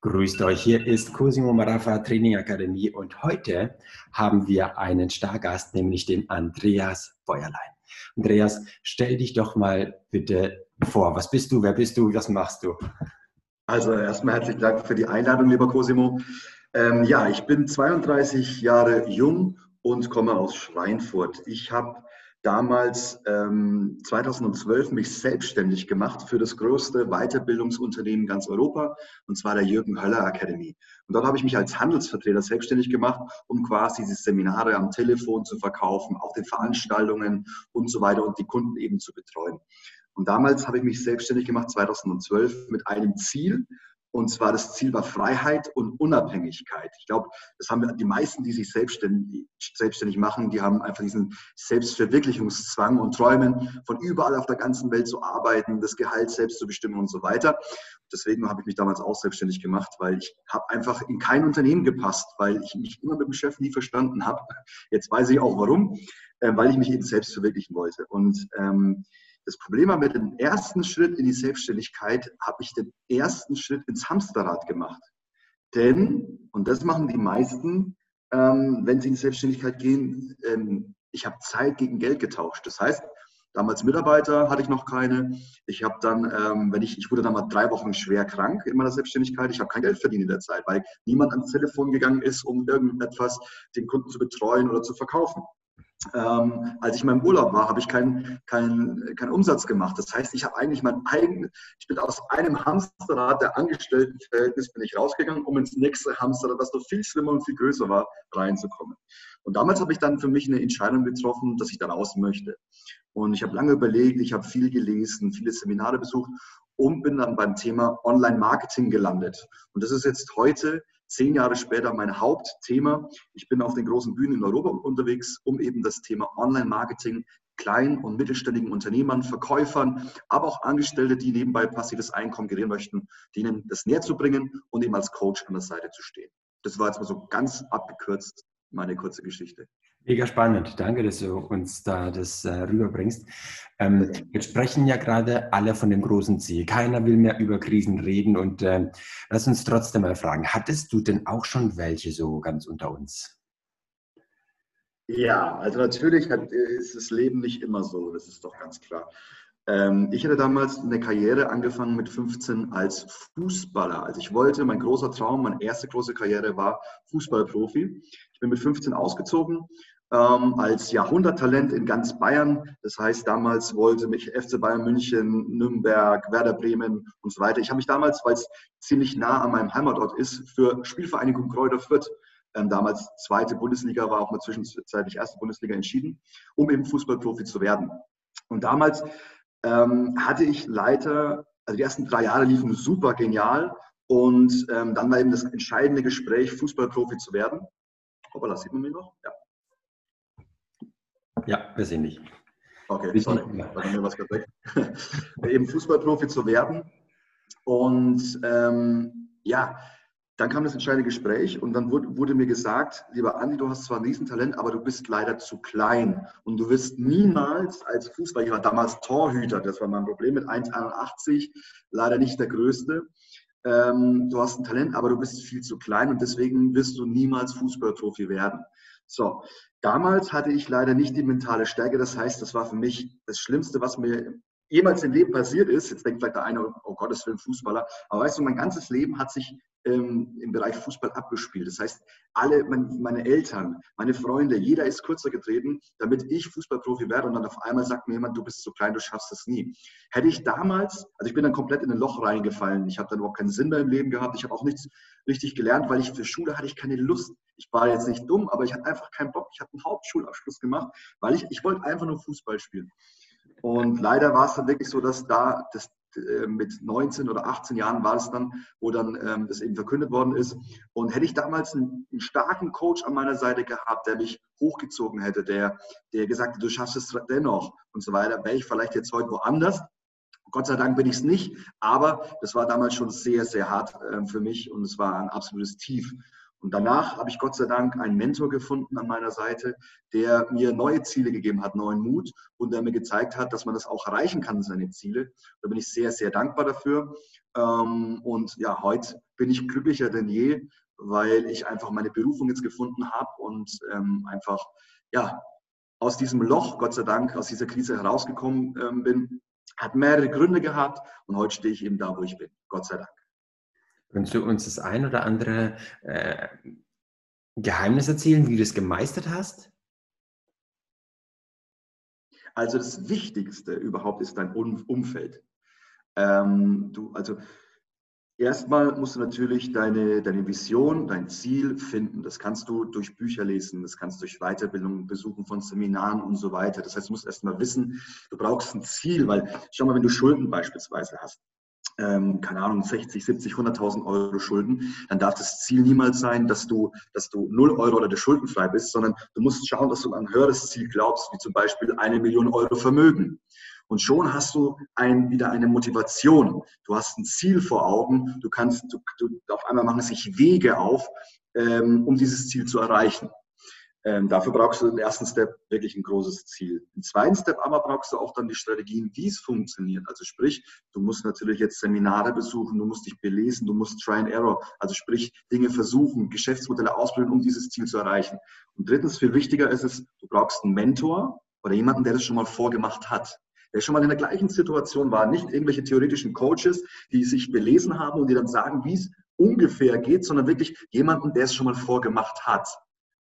Grüßt euch, hier ist Cosimo Marafa Training Akademie und heute haben wir einen Stargast, nämlich den Andreas Feuerlein. Andreas, stell dich doch mal bitte vor. Was bist du, wer bist du, was machst du? Also erstmal herzlichen Dank für die Einladung, lieber Cosimo. Ähm, ja, ich bin 32 Jahre jung und komme aus Schweinfurt. Ich habe damals ähm, 2012 mich selbstständig gemacht für das größte Weiterbildungsunternehmen ganz Europa, und zwar der Jürgen Höller Academy. Und dort habe ich mich als Handelsvertreter selbstständig gemacht, um quasi diese Seminare am Telefon zu verkaufen, auf den Veranstaltungen und so weiter und die Kunden eben zu betreuen. Und damals habe ich mich selbstständig gemacht, 2012, mit einem Ziel, und zwar das Ziel war Freiheit und Unabhängigkeit. Ich glaube, das haben die meisten, die sich selbstständig, selbstständig machen, die haben einfach diesen Selbstverwirklichungszwang und träumen, von überall auf der ganzen Welt zu arbeiten, das Gehalt selbst zu bestimmen und so weiter. Deswegen habe ich mich damals auch selbstständig gemacht, weil ich habe einfach in kein Unternehmen gepasst, weil ich mich immer mit dem Chef nie verstanden habe. Jetzt weiß ich auch warum, äh, weil ich mich eben selbst verwirklichen wollte. Und ähm, das Problem war mit dem ersten Schritt in die Selbstständigkeit, habe ich den ersten Schritt ins Hamsterrad gemacht. Denn, und das machen die meisten, ähm, wenn sie in die Selbstständigkeit gehen, ähm, ich habe Zeit gegen Geld getauscht. Das heißt, damals Mitarbeiter hatte ich noch keine. Ich habe dann, ähm, wenn ich, ich wurde dann mal drei Wochen schwer krank in meiner Selbstständigkeit. Ich habe kein Geld verdient in der Zeit, weil niemand ans Telefon gegangen ist, um irgendetwas den Kunden zu betreuen oder zu verkaufen. Ähm, als ich meinem Urlaub war, habe ich keinen kein, kein Umsatz gemacht. Das heißt, ich habe eigentlich mein eigenes, ich bin aus einem Hamsterrad der Angestelltenverhältnis bin ich rausgegangen, um ins nächste Hamsterrad, das noch viel schlimmer und viel größer war, reinzukommen. Und damals habe ich dann für mich eine Entscheidung getroffen, dass ich da raus möchte. Und ich habe lange überlegt, ich habe viel gelesen, viele Seminare besucht und bin dann beim Thema Online-Marketing gelandet. Und das ist jetzt heute zehn Jahre später mein Hauptthema. Ich bin auf den großen Bühnen in Europa unterwegs, um eben das Thema Online-Marketing kleinen und mittelständigen Unternehmern, Verkäufern, aber auch Angestellte, die nebenbei passives Einkommen generieren möchten, denen das näher zu bringen und eben als Coach an der Seite zu stehen. Das war jetzt mal so ganz abgekürzt meine kurze Geschichte. Mega spannend. Danke, dass du uns da das äh, rüberbringst. Ähm, jetzt sprechen ja gerade alle von dem großen Ziel. Keiner will mehr über Krisen reden und äh, lass uns trotzdem mal fragen, hattest du denn auch schon welche so ganz unter uns? Ja, also natürlich hat, ist das Leben nicht immer so, das ist doch ganz klar. Ähm, ich hatte damals eine Karriere angefangen mit 15 als Fußballer. Also ich wollte, mein großer Traum, meine erste große Karriere war Fußballprofi. Ich bin mit 15 ausgezogen ähm, als Jahrhunderttalent in ganz Bayern. Das heißt, damals wollte mich FC Bayern München, Nürnberg, Werder Bremen und so weiter. Ich habe mich damals, weil es ziemlich nah an meinem Heimatort ist, für Spielvereinigung Kräuter Fürth, ähm, damals zweite Bundesliga, war auch mal zwischenzeitlich erste Bundesliga entschieden, um eben Fußballprofi zu werden. Und damals ähm, hatte ich leider, also die ersten drei Jahre liefen super genial und ähm, dann war eben das entscheidende Gespräch, Fußballprofi zu werden. Hoppala, sieht man mich noch? Ja. Ja, wir sehen dich. Okay, sorry, da mir was weg. Eben Fußballprofi zu werden. Und ähm, ja, dann kam das entscheidende Gespräch und dann wurde, wurde, mir gesagt, lieber Andi, du hast zwar ein Riesentalent, aber du bist leider zu klein und du wirst niemals als Fußballer, ich war damals Torhüter, das war mein Problem mit 1,81, leider nicht der Größte. Ähm, du hast ein Talent, aber du bist viel zu klein und deswegen wirst du niemals Fußballprofi werden. So, damals hatte ich leider nicht die mentale Stärke. Das heißt, das war für mich das Schlimmste, was mir jemals im Leben passiert ist. Jetzt denkt vielleicht der eine, oh Gottes Willen, Fußballer. Aber weißt du, mein ganzes Leben hat sich ähm, im Bereich Fußball abgespielt. Das heißt, alle, mein, meine Eltern, meine Freunde, jeder ist kürzer getreten, damit ich Fußballprofi werde und dann auf einmal sagt mir jemand, du bist zu klein, du schaffst es nie. Hätte ich damals, also ich bin dann komplett in ein Loch reingefallen, ich habe dann überhaupt keinen Sinn mehr im Leben gehabt, ich habe auch nichts richtig gelernt, weil ich für Schule hatte ich keine Lust. Ich war jetzt nicht dumm, aber ich hatte einfach keinen Bock. Ich habe einen Hauptschulabschluss gemacht, weil ich, ich wollte einfach nur Fußball spielen. Und leider war es dann wirklich so, dass da das, mit 19 oder 18 Jahren war es dann, wo dann ähm, das eben verkündet worden ist. Und hätte ich damals einen, einen, starken Coach an meiner Seite gehabt, der mich hochgezogen hätte, der, der gesagt hätte, du schaffst es dennoch und so weiter, wäre ich vielleicht jetzt heute woanders. Gott sei Dank bin ich es nicht, aber das war damals schon sehr, sehr hart äh, für mich und es war ein absolutes Tief. Und danach habe ich Gott sei Dank einen Mentor gefunden an meiner Seite, der mir neue Ziele gegeben hat, neuen Mut und der mir gezeigt hat, dass man das auch erreichen kann, seine Ziele. Da bin ich sehr, sehr dankbar dafür. Ähm, und ja, heute bin ich glücklicher denn je, weil ich einfach meine Berufung jetzt gefunden habe und ähm, einfach ja, aus diesem Loch, Gott sei Dank, aus dieser Krise herausgekommen ähm, bin. Hat mehrere Gründe gehabt und heute stehe ich eben da, wo ich bin. Gott sei Dank. Könntest du uns das ein oder andere äh, Geheimnis erzählen, wie du es gemeistert hast? Also das Wichtigste überhaupt ist dein Umfeld. Ähm, du, also Erstmal musst du natürlich deine, deine Vision, dein Ziel finden. Das kannst du durch Bücher lesen, das kannst du durch Weiterbildung, Besuchen von Seminaren und so weiter. Das heißt, du musst erstmal wissen, du brauchst ein Ziel, weil schau mal, wenn du Schulden beispielsweise hast, ähm, keine Ahnung, 60, 70, 100.000 Euro Schulden, dann darf das Ziel niemals sein, dass du, dass du 0 Euro oder der schuldenfrei bist, sondern du musst schauen, dass du an ein höheres Ziel glaubst, wie zum Beispiel eine Million Euro Vermögen. Und schon hast du ein, wieder eine Motivation. Du hast ein Ziel vor Augen. Du kannst, du, du, auf einmal machen sich Wege auf, ähm, um dieses Ziel zu erreichen. Ähm, dafür brauchst du im ersten Step wirklich ein großes Ziel. Im zweiten Step aber brauchst du auch dann die Strategien, wie es funktioniert. Also sprich, du musst natürlich jetzt Seminare besuchen, du musst dich belesen, du musst Try and Error, also sprich Dinge versuchen, Geschäftsmodelle ausprobieren, um dieses Ziel zu erreichen. Und drittens, viel wichtiger ist es, du brauchst einen Mentor oder jemanden, der das schon mal vorgemacht hat der schon mal in der gleichen Situation war, nicht irgendwelche theoretischen Coaches, die sich belesen haben und die dann sagen, wie es ungefähr geht, sondern wirklich jemanden, der es schon mal vorgemacht hat.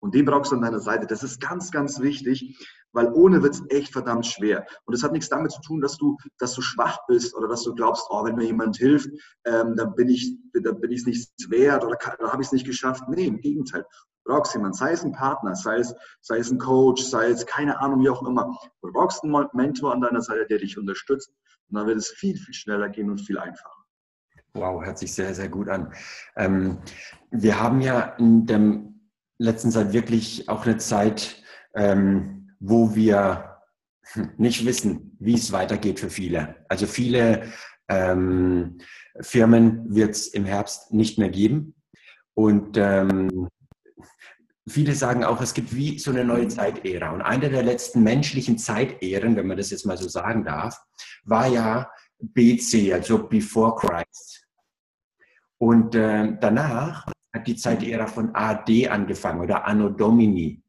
Und den brauchst du an deiner Seite. Das ist ganz, ganz wichtig, weil ohne wird es echt verdammt schwer. Und es hat nichts damit zu tun, dass du, dass du schwach bist oder dass du glaubst, oh, wenn mir jemand hilft, ähm, dann bin ich dann bin ich es nicht wert oder dann habe ich es nicht geschafft. Nee, im Gegenteil. Du brauchst jemanden, sei es ein Partner, sei es, sei es ein Coach, sei es keine Ahnung, wie auch immer. Du brauchst einen Mentor an deiner Seite, der dich unterstützt. Und dann wird es viel, viel schneller gehen und viel einfacher. Wow, hört sich sehr, sehr gut an. Ähm, wir haben ja in der letzten Zeit wirklich auch eine Zeit, ähm, wo wir nicht wissen, wie es weitergeht für viele. Also viele ähm, Firmen wird es im Herbst nicht mehr geben. Und ähm, viele sagen auch, es gibt wie so eine neue Zeitära. Und eine der letzten menschlichen Zeitären, wenn man das jetzt mal so sagen darf, war ja BC, also Before Christ. Und äh, danach hat die Zeitära von AD angefangen oder Anno Domini.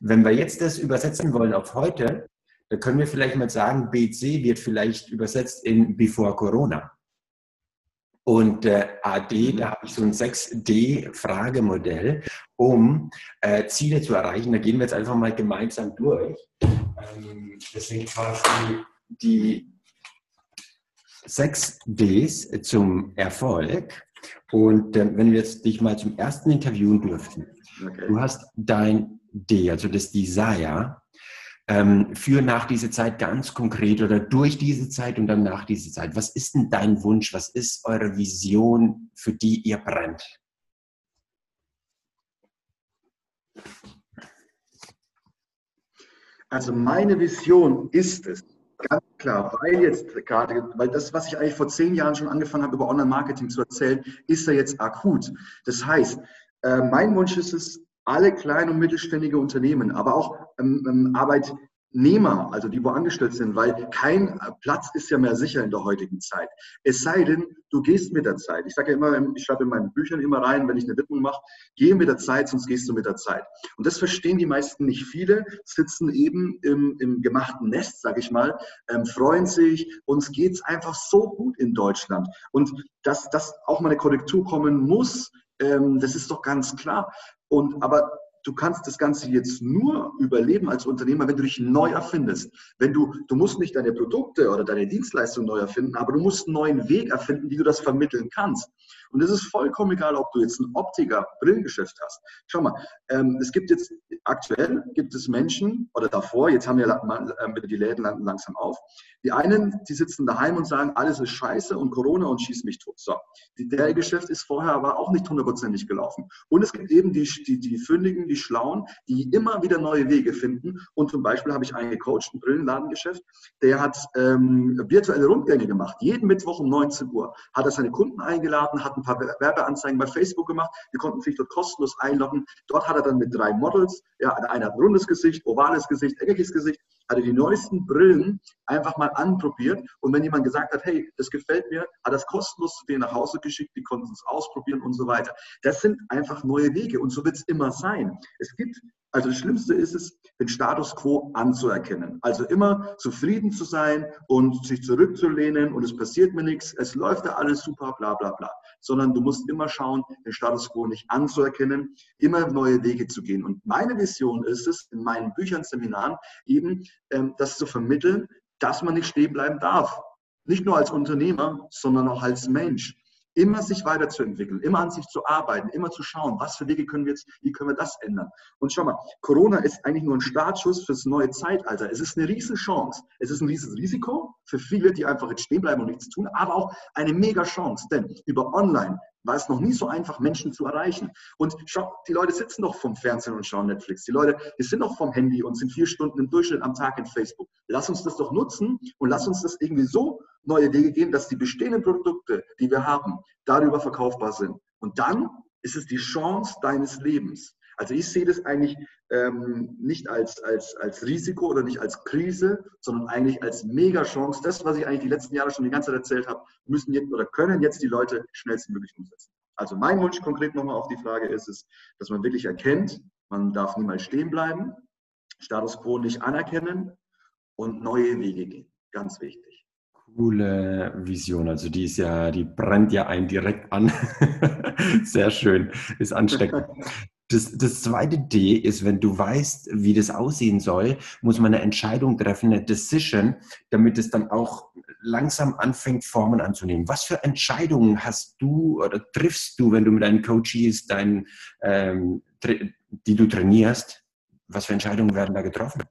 Wenn wir jetzt das übersetzen wollen auf heute, dann können wir vielleicht mal sagen, BC wird vielleicht übersetzt in Before Corona. Und äh, AD, da habe ich so ein 6D-Fragemodell, um äh, Ziele zu erreichen. Da gehen wir jetzt einfach mal gemeinsam durch. Ähm, deswegen quasi die sechs Ds zum Erfolg. Und äh, wenn wir jetzt dich mal zum ersten interviewen dürften, okay. du hast dein D, also das Desire, ähm, für nach dieser Zeit ganz konkret oder durch diese Zeit und dann nach dieser Zeit. Was ist denn dein Wunsch? Was ist eure Vision, für die ihr brennt? Also meine Vision ist es, ganz klar, weil jetzt gerade, weil das, was ich eigentlich vor zehn Jahren schon angefangen habe, über Online-Marketing zu erzählen, ist ja jetzt akut. Das heißt, äh, mein Wunsch ist es, alle kleinen und mittelständige Unternehmen, aber auch ähm, ähm, Arbeitnehmer, also die wo angestellt sind, weil kein Platz ist ja mehr sicher in der heutigen Zeit. Es sei denn, du gehst mit der Zeit. Ich sage ja immer, ich schreibe in meinen Büchern immer rein, wenn ich eine Widmung mache, gehe mit der Zeit, sonst gehst du mit der Zeit. Und das verstehen die meisten nicht. Viele sitzen eben im, im gemachten Nest, sage ich mal, ähm, freuen sich. Uns geht's einfach so gut in Deutschland. Und dass, dass auch mal eine Korrektur kommen muss, ähm, das ist doch ganz klar. Und aber du kannst das Ganze jetzt nur überleben als Unternehmer, wenn du dich neu erfindest. Wenn du, du musst nicht deine Produkte oder deine Dienstleistung neu erfinden, aber du musst einen neuen Weg erfinden, wie du das vermitteln kannst. Und es ist vollkommen egal, ob du jetzt ein Optiker, Brillengeschäft hast. Schau mal, ähm, es gibt jetzt, aktuell gibt es Menschen, oder davor, jetzt haben wir äh, die Läden langsam auf, die einen, die sitzen daheim und sagen, alles ist scheiße und Corona und schieß mich tot. So, der Geschäft ist vorher aber auch nicht hundertprozentig gelaufen. Und es gibt eben die, die, die Fündigen, die Schlauen, die immer wieder neue Wege finden. Und zum Beispiel habe ich einen gecoacht, ein Brillenladengeschäft, der hat ähm, virtuelle Rundgänge gemacht. Jeden Mittwoch um 19 Uhr hat er seine Kunden eingeladen, hat ein paar Werbeanzeigen bei Facebook gemacht. Die konnten sich dort kostenlos einloggen. Dort hat er dann mit drei Models, ja, einer hat ein rundes Gesicht, ovales Gesicht, eckiges Gesicht, hatte die neuesten Brillen einfach mal anprobiert. Und wenn jemand gesagt hat, hey, das gefällt mir, hat das kostenlos zu denen nach Hause geschickt, die konnten es ausprobieren und so weiter. Das sind einfach neue Wege und so wird es immer sein. Es gibt also das Schlimmste ist es, den Status quo anzuerkennen. Also immer zufrieden zu sein und sich zurückzulehnen und es passiert mir nichts, es läuft ja alles super, bla bla bla. Sondern du musst immer schauen, den Status quo nicht anzuerkennen, immer neue Wege zu gehen. Und meine Vision ist es, in meinen Büchern, Seminaren eben, das zu vermitteln, dass man nicht stehen bleiben darf. Nicht nur als Unternehmer, sondern auch als Mensch immer sich weiterzuentwickeln, immer an sich zu arbeiten, immer zu schauen, was für Wege können wir jetzt, wie können wir das ändern. Und schau mal, Corona ist eigentlich nur ein Startschuss fürs neue Zeitalter. Es ist eine Riesenchance. Es ist ein Riesenrisiko für viele, die einfach jetzt stehen bleiben und nichts tun, aber auch eine mega Chance, denn über Online war es noch nie so einfach, Menschen zu erreichen. Und schau, die Leute sitzen doch vom Fernsehen und schauen Netflix. Die Leute, die sind doch vom Handy und sind vier Stunden im Durchschnitt am Tag in Facebook. Lass uns das doch nutzen und lass uns das irgendwie so neue Wege gehen, dass die bestehenden Produkte, die wir haben, darüber verkaufbar sind. Und dann ist es die Chance deines Lebens. Also ich sehe das eigentlich ähm, nicht als, als, als Risiko oder nicht als Krise, sondern eigentlich als Mega-Chance. Das, was ich eigentlich die letzten Jahre schon die ganze Zeit erzählt habe, müssen jetzt oder können jetzt die Leute schnellstmöglich umsetzen. Also mein Wunsch konkret nochmal auf die Frage ist es, dass man wirklich erkennt, man darf niemals stehen bleiben, Status quo nicht anerkennen und neue Wege gehen. Ganz wichtig. Coole Vision. Also die ist ja, die brennt ja einen direkt an. Sehr schön, ist ansteckend. Das, das zweite D ist, wenn du weißt, wie das aussehen soll, muss man eine Entscheidung treffen, eine Decision, damit es dann auch langsam anfängt, Formen anzunehmen. Was für Entscheidungen hast du oder triffst du, wenn du mit deinen Coaches, deinen, ähm, die du trainierst? Was für Entscheidungen werden da getroffen?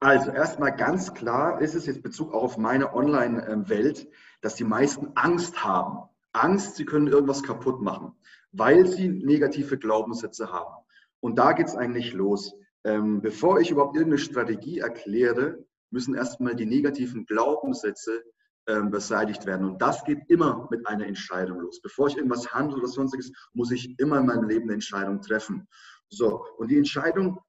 Also erstmal ganz klar ist es jetzt Bezug auf meine Online-Welt, dass die meisten Angst haben. Angst, sie können irgendwas kaputt machen weil sie negative Glaubenssätze haben. Und da geht es eigentlich los. Ähm, bevor ich überhaupt irgendeine Strategie erkläre, müssen erstmal die negativen Glaubenssätze ähm, beseitigt werden. Und das geht immer mit einer Entscheidung los. Bevor ich irgendwas handle oder sonstiges, muss ich immer in meinem Leben eine Entscheidung treffen. So, und die Entscheidung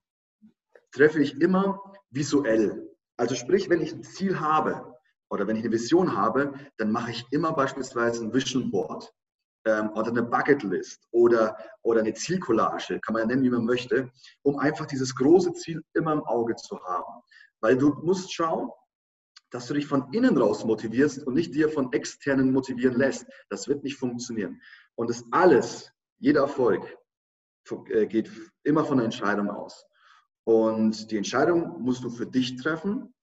treffe ich immer visuell. Also sprich, wenn ich ein Ziel habe oder wenn ich eine Vision habe, dann mache ich immer beispielsweise ein Vision Board ähm, oder eine Bucketlist oder, oder eine Zielcollage, kann man ja nennen, wie man möchte, um einfach dieses große Ziel immer im Auge zu haben. Weil du musst schauen, dass du dich von innen raus motivierst und nicht dir von externen motivieren lässt. Das wird nicht funktionieren. Und das alles, jeder Erfolg, äh, geht immer von der Entscheidung aus. Und die Entscheidung musst du für dich treffen.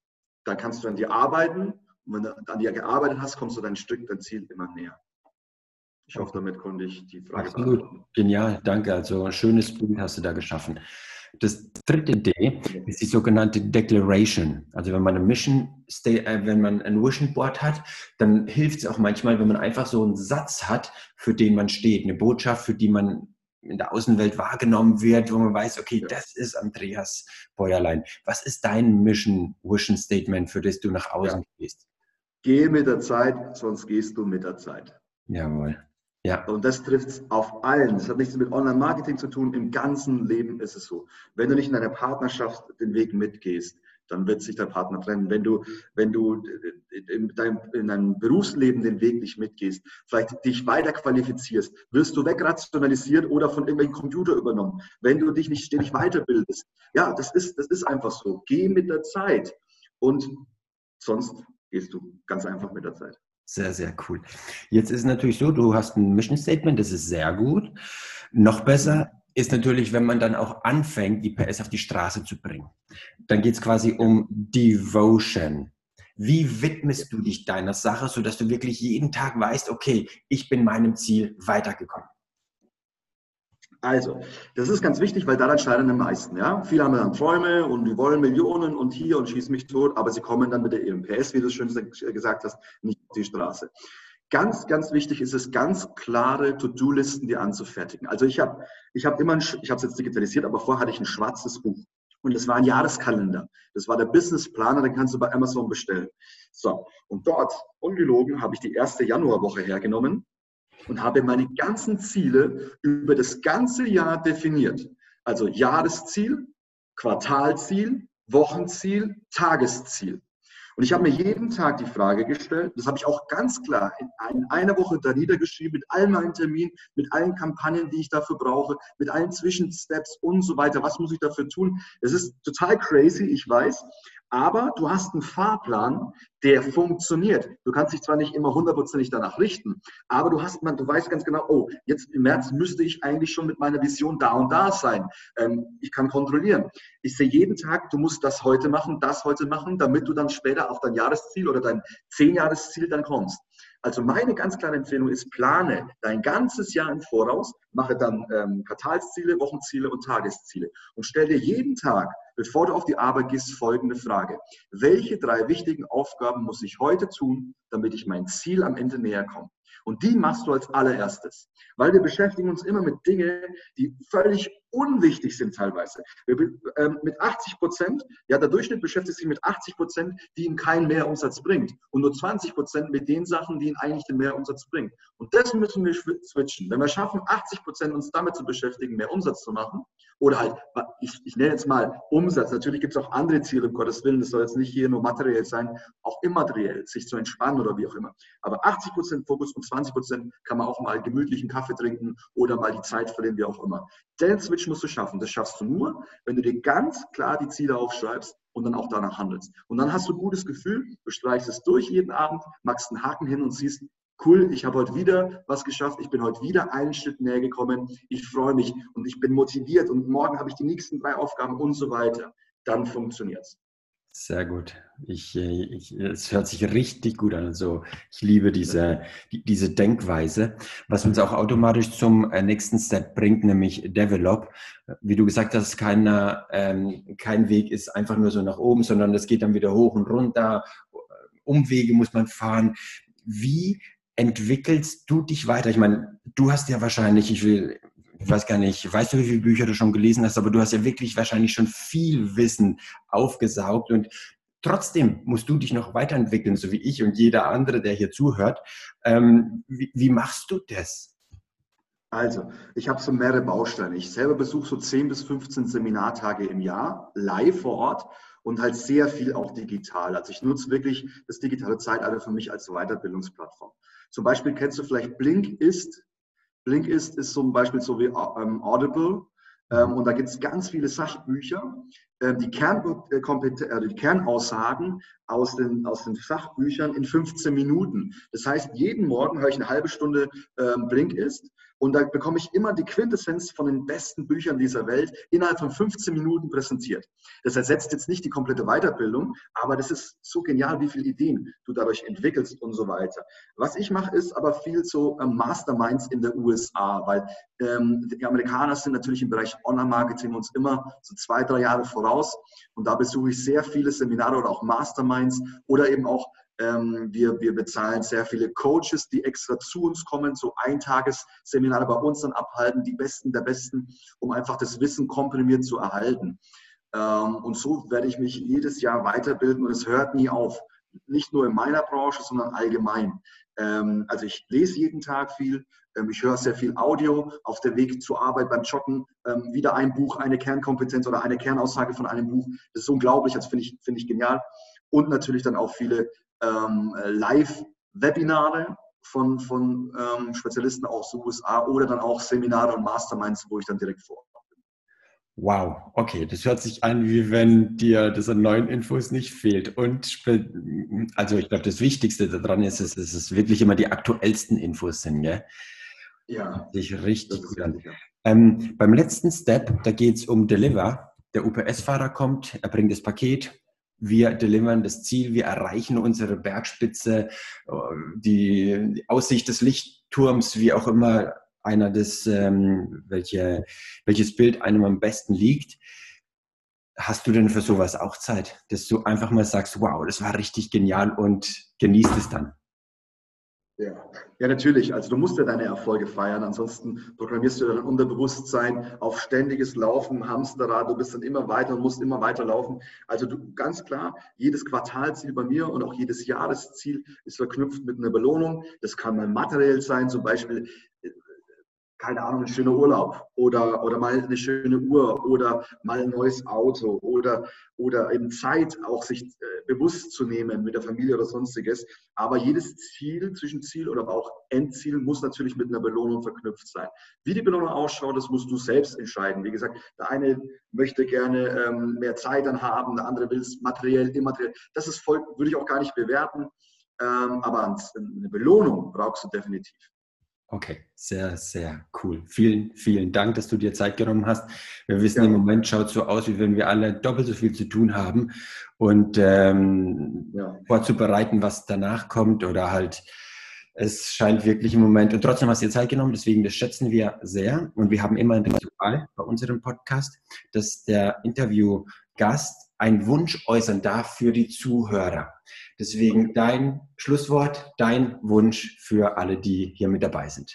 Dann kannst du an dir arbeiten. Und wenn du an dir gearbeitet hast, kommst du dein Stück, dein Ziel immer näher. Ich hoffe, damit konnte ich die Frage Absolut. beantworten. Genial, danke. Also ein schönes Bild hast du da geschaffen. Das dritte D ist die sogenannte Declaration. Also wenn man eine Mission, äh, wenn man ein Vision Board hat, dann hilft es auch manchmal, wenn man einfach so einen Satz hat, für den man steht, eine Botschaft, für die man in der Außenwelt wahrgenommen wird, wo man weiß, okay, das ist Andreas Bäuerlein. Was ist dein Mission, Vision Statement, für das du nach außen ja. gehst? Geh mit der Zeit, sonst gehst du mit der Zeit. Jawohl. Ja. Und das trifft es auf allen. Das hat nichts mit Online-Marketing zu tun. Im ganzen Leben ist es so. Wenn du nicht in deiner Partnerschaft den Weg mitgehst, dann wird sich dein Partner trennen. Wenn du, wenn du in deinem, in deinem Berufsleben den Weg nicht mitgehst, vielleicht dich weiter qualifizierst, wirst du wegrationalisiert oder von irgendwelchen Computer übernommen. Wenn du dich nicht ständig weiterbildest. Ja, das ist, das ist einfach so. Geh mit der Zeit. Und sonst gehst du ganz einfach mit der Zeit. Sehr, sehr cool. Jetzt ist natürlich so, du hast ein Mission Statement, das ist sehr gut. Noch besser ist natürlich, wenn man dann auch anfängt, die PS auf die Straße zu bringen. Dann geht es quasi um Devotion. Wie widmest du dich deiner Sache, sodass du wirklich jeden Tag weißt, okay, ich bin meinem Ziel weitergekommen? Also, das ist ganz wichtig, weil daran scheitern die meisten. Ja? Viele haben dann Träume und die wollen Millionen und hier und schießen mich tot, aber sie kommen dann mit der EMPS, wie du schön gesagt hast, nicht auf die Straße. Ganz, ganz wichtig ist es, ganz klare To-Do-Listen dir anzufertigen. Also ich habe ich hab immer, ein, ich habe es jetzt digitalisiert, aber vorher hatte ich ein schwarzes Buch. Und das war ein Jahreskalender. Das war der Businessplaner, den kannst du bei Amazon bestellen. So, und dort, ungelogen, habe ich die erste Januarwoche hergenommen und habe meine ganzen Ziele über das ganze Jahr definiert. Also Jahresziel, Quartalziel, Wochenziel, Tagesziel. Und ich habe mir jeden Tag die Frage gestellt, das habe ich auch ganz klar in einer Woche da niedergeschrieben, mit all meinen Terminen, mit allen Kampagnen, die ich dafür brauche, mit allen Zwischensteps und so weiter. Was muss ich dafür tun? Es ist total crazy, ich weiß. Aber du hast einen Fahrplan, der funktioniert. Du kannst dich zwar nicht immer hundertprozentig danach richten, aber du hast, man, du weißt ganz genau, oh, jetzt im März müsste ich eigentlich schon mit meiner Vision da und da sein. Ähm, ich kann kontrollieren. Ich sehe jeden Tag, du musst das heute machen, das heute machen, damit du dann später auf dein Jahresziel oder dein Zehnjahresziel dann kommst. Also meine ganz klare Empfehlung ist, plane dein ganzes Jahr im Voraus, mache dann ähm, Quartalsziele, Wochenziele und Tagesziele und stell dir jeden Tag, bevor du auf die Arbeit gehst, folgende Frage. Welche drei wichtigen Aufgaben muss ich heute tun, damit ich mein Ziel am Ende näher komme? Und die machst du als allererstes, weil wir beschäftigen uns immer mit Dingen, die völlig unwichtig sind teilweise. Ähm, mit 80 Prozent, ja, der Durchschnitt beschäftigt sich mit 80 Prozent, die ihm keinen Mehrumsatz bringt und nur 20 Prozent mit den Sachen, die ihn eigentlich den Mehrumsatz bringen. Und das müssen wir switchen. Wenn wir schaffen, 80 Prozent uns damit zu beschäftigen, mehr Umsatz zu machen, oder halt, ich, ich nenne jetzt mal Umsatz. Natürlich gibt es auch andere Ziele, um Gottes Willen. Das soll jetzt nicht hier nur materiell sein, auch immateriell, sich zu entspannen oder wie auch immer. Aber 80 Prozent Fokus und 20 Prozent kann man auch mal gemütlichen Kaffee trinken oder mal die Zeit verlieren, wie auch immer. Den Switch musst du schaffen. Das schaffst du nur, wenn du dir ganz klar die Ziele aufschreibst und dann auch danach handelst. Und dann hast du ein gutes Gefühl, du streichst es durch jeden Abend, machst einen Haken hin und siehst, cool, ich habe heute wieder was geschafft, ich bin heute wieder einen Schritt näher gekommen, ich freue mich und ich bin motiviert und morgen habe ich die nächsten drei Aufgaben und so weiter. Dann funktioniert es. Sehr gut. Ich, äh, ich, es hört sich richtig gut an. Also ich liebe diese, die, diese Denkweise, was uns auch automatisch zum äh, nächsten Step bringt, nämlich Develop. Wie du gesagt hast, keiner, ähm, kein Weg ist einfach nur so nach oben, sondern es geht dann wieder hoch und runter. Umwege muss man fahren. Wie entwickelst du dich weiter? Ich meine, du hast ja wahrscheinlich, ich will, ich weiß gar nicht, weißt du, wie viele Bücher du schon gelesen hast, aber du hast ja wirklich wahrscheinlich schon viel Wissen aufgesaugt und trotzdem musst du dich noch weiterentwickeln, so wie ich und jeder andere, der hier zuhört. Ähm, wie, wie machst du das? Also, ich habe so mehrere Bausteine. Ich selber besuche so 10 bis 15 Seminartage im Jahr, live vor Ort und halt sehr viel auch digital. Also ich nutze wirklich das digitale Zeitalter für mich als Weiterbildungsplattform. Zum Beispiel kennst du vielleicht Blinkist. Blinkist ist zum Beispiel so wie ähm, Audible. Ähm, und da gibt es ganz viele Sachbücher, die, äh, äh, die Kernaussagen aus den, aus den Sachbüchern in 15 Minuten. Das heißt, jeden Morgen höre ich eine halbe Stunde ähm, Blinkist und da bekomme ich immer die Quintessenz von den besten Büchern dieser Welt innerhalb von 15 Minuten präsentiert. Das ersetzt jetzt nicht die komplette Weiterbildung, aber das ist so genial, wie viele Ideen du dadurch entwickelst und so weiter. Was ich mache, ist aber viel so ähm, Masterminds in der USA, weil ähm, die Amerikaner sind natürlich im Bereich Online-Marketing uns immer so zwei, drei Jahre voraus. Und da besuche ich sehr viele Seminare oder auch Masterminds oder eben auch ähm, wir, wir bezahlen sehr viele Coaches, die extra zu uns kommen, so Eintagesseminare bei uns dann abhalten, die Besten der Besten, um einfach das Wissen komprimiert zu erhalten. Ähm, und so werde ich mich jedes Jahr weiterbilden und es hört nie auf. Nicht nur in meiner Branche, sondern allgemein. Ähm, also ich lese jeden Tag viel, ich höre sehr viel Audio auf der Weg zur Arbeit beim Joggen. wieder ein Buch, eine Kernkompetenz oder eine Kernaussage von einem Buch. Das ist unglaublich, das finde ich, finde ich genial. Und natürlich dann auch viele ähm, Live-Webinare von, von ähm, Spezialisten aus den USA oder dann auch Seminare und Masterminds, wo ich dann direkt vor. Wow, okay, das hört sich an, wie wenn dir das an neuen Infos nicht fehlt. Und also ich glaube, das Wichtigste daran ist, dass es wirklich immer die aktuellsten Infos sind, gell? Ja. Sich richtig gut an. Ähm, beim letzten Step, da geht es um Deliver. Der UPS-Fahrer kommt, er bringt das Paket, wir delivern das Ziel, wir erreichen unsere Bergspitze, die, Aussicht des Lichtturms, wie auch immer einer das, ähm, welche, welches Bild einem am besten liegt. Hast du denn für sowas auch Zeit, dass du einfach mal sagst, wow, das war richtig genial und genießt es dann? Ja. ja, natürlich. Also du musst ja deine Erfolge feiern. Ansonsten programmierst du dein Unterbewusstsein auf ständiges Laufen, Hamsterrad. Du bist dann immer weiter und musst immer weiter laufen. Also du, ganz klar, jedes Quartalziel bei mir und auch jedes Jahresziel ist verknüpft mit einer Belohnung. Das kann mal materiell sein, zum Beispiel keine Ahnung, ein schöner Urlaub oder, oder mal eine schöne Uhr oder mal ein neues Auto oder, oder eben Zeit auch sich äh, bewusst zu nehmen mit der Familie oder sonstiges. Aber jedes Ziel, Zwischenziel oder auch Endziel muss natürlich mit einer Belohnung verknüpft sein. Wie die Belohnung ausschaut, das musst du selbst entscheiden. Wie gesagt, der eine möchte gerne ähm, mehr Zeit dann haben, der andere will es materiell, immateriell. Das ist voll, würde ich auch gar nicht bewerten. Ähm, aber eine Belohnung brauchst du definitiv. Okay, sehr, sehr cool. Vielen, vielen Dank, dass du dir Zeit genommen hast. Wir wissen, ja. im Moment schaut so aus, wie wenn wir alle doppelt so viel zu tun haben und ähm, ja. vorzubereiten, was danach kommt oder halt es scheint wirklich im Moment, und trotzdem hast du dir Zeit genommen, deswegen das schätzen wir sehr. Und wir haben immer ein Ritual bei unserem Podcast, dass der Interviewgast einen Wunsch äußern darf für die Zuhörer. Deswegen dein Schlusswort, dein Wunsch für alle, die hier mit dabei sind.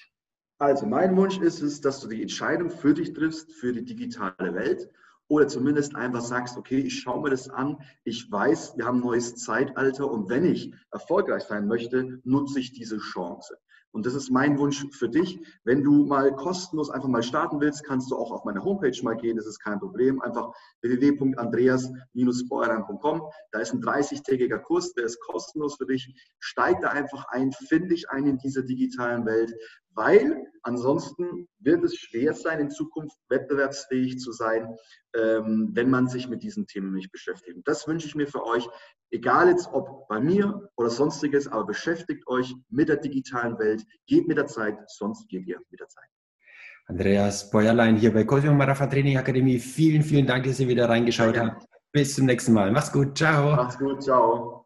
Also mein Wunsch ist es, dass du die Entscheidung für dich triffst, für die digitale Welt oder zumindest einfach sagst, okay, ich schaue mir das an, ich weiß, wir haben ein neues Zeitalter und wenn ich erfolgreich sein möchte, nutze ich diese Chance. Und das ist mein Wunsch für dich. Wenn du mal kostenlos einfach mal starten willst, kannst du auch auf meine Homepage mal gehen. Das ist kein Problem. Einfach www.andreas-beuerheim.com. Da ist ein 30-tägiger Kurs, der ist kostenlos für dich. Steig da einfach ein, finde dich ein in dieser digitalen Welt weil ansonsten wird es schwer sein, in Zukunft wettbewerbsfähig zu sein, ähm, wenn man sich mit diesen Themen nicht beschäftigt. Und das wünsche ich mir für euch, egal jetzt ob bei mir oder sonstiges, aber beschäftigt euch mit der digitalen Welt, geht mit der Zeit, sonst geht ihr mit der Zeit. Andreas Bäuerlein hier bei Cosimo Marafa Training Akademie. Vielen, vielen Dank, dass ihr wieder reingeschaut habt. Bis zum nächsten Mal. Macht's gut. Ciao. Macht's gut. Ciao.